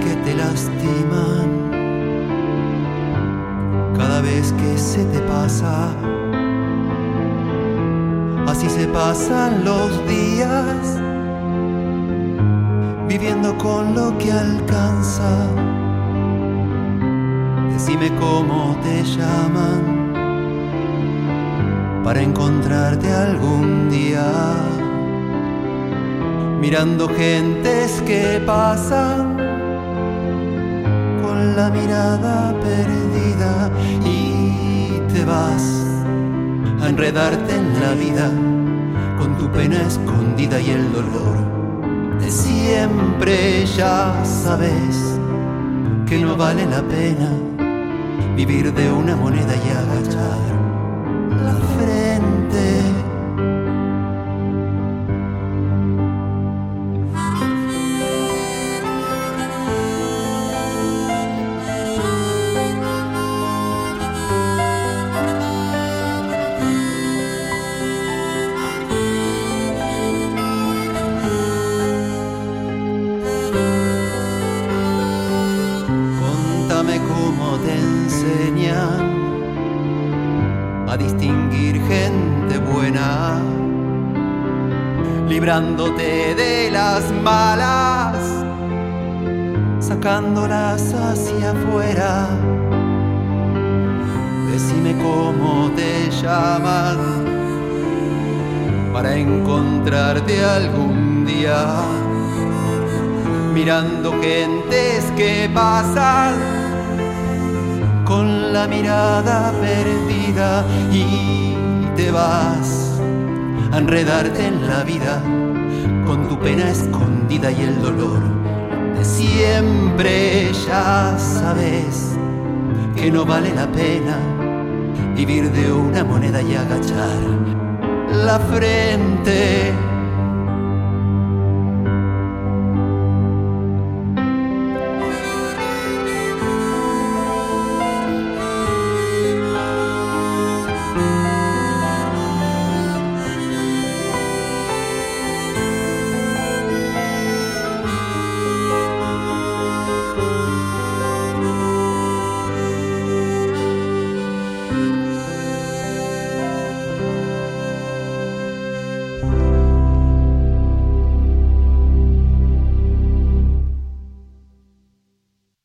que te lastiman, cada vez que se te pasa. Así se pasan los días, viviendo con lo que alcanza. Decime cómo te llaman. Para encontrarte algún día. Mirando gentes que pasan la mirada perdida y te vas a enredarte en la vida con tu pena escondida y el dolor de siempre ya sabes que no vale la pena vivir de una moneda y agachar la frente. Distinguir gente buena, librándote de las malas, sacándolas hacia afuera. Decime cómo te llaman para encontrarte algún día mirando gentes que pasan con la mirada perdida y te vas a enredarte en la vida con tu pena escondida y el dolor de siempre. Ya sabes que no vale la pena vivir de una moneda y agachar la frente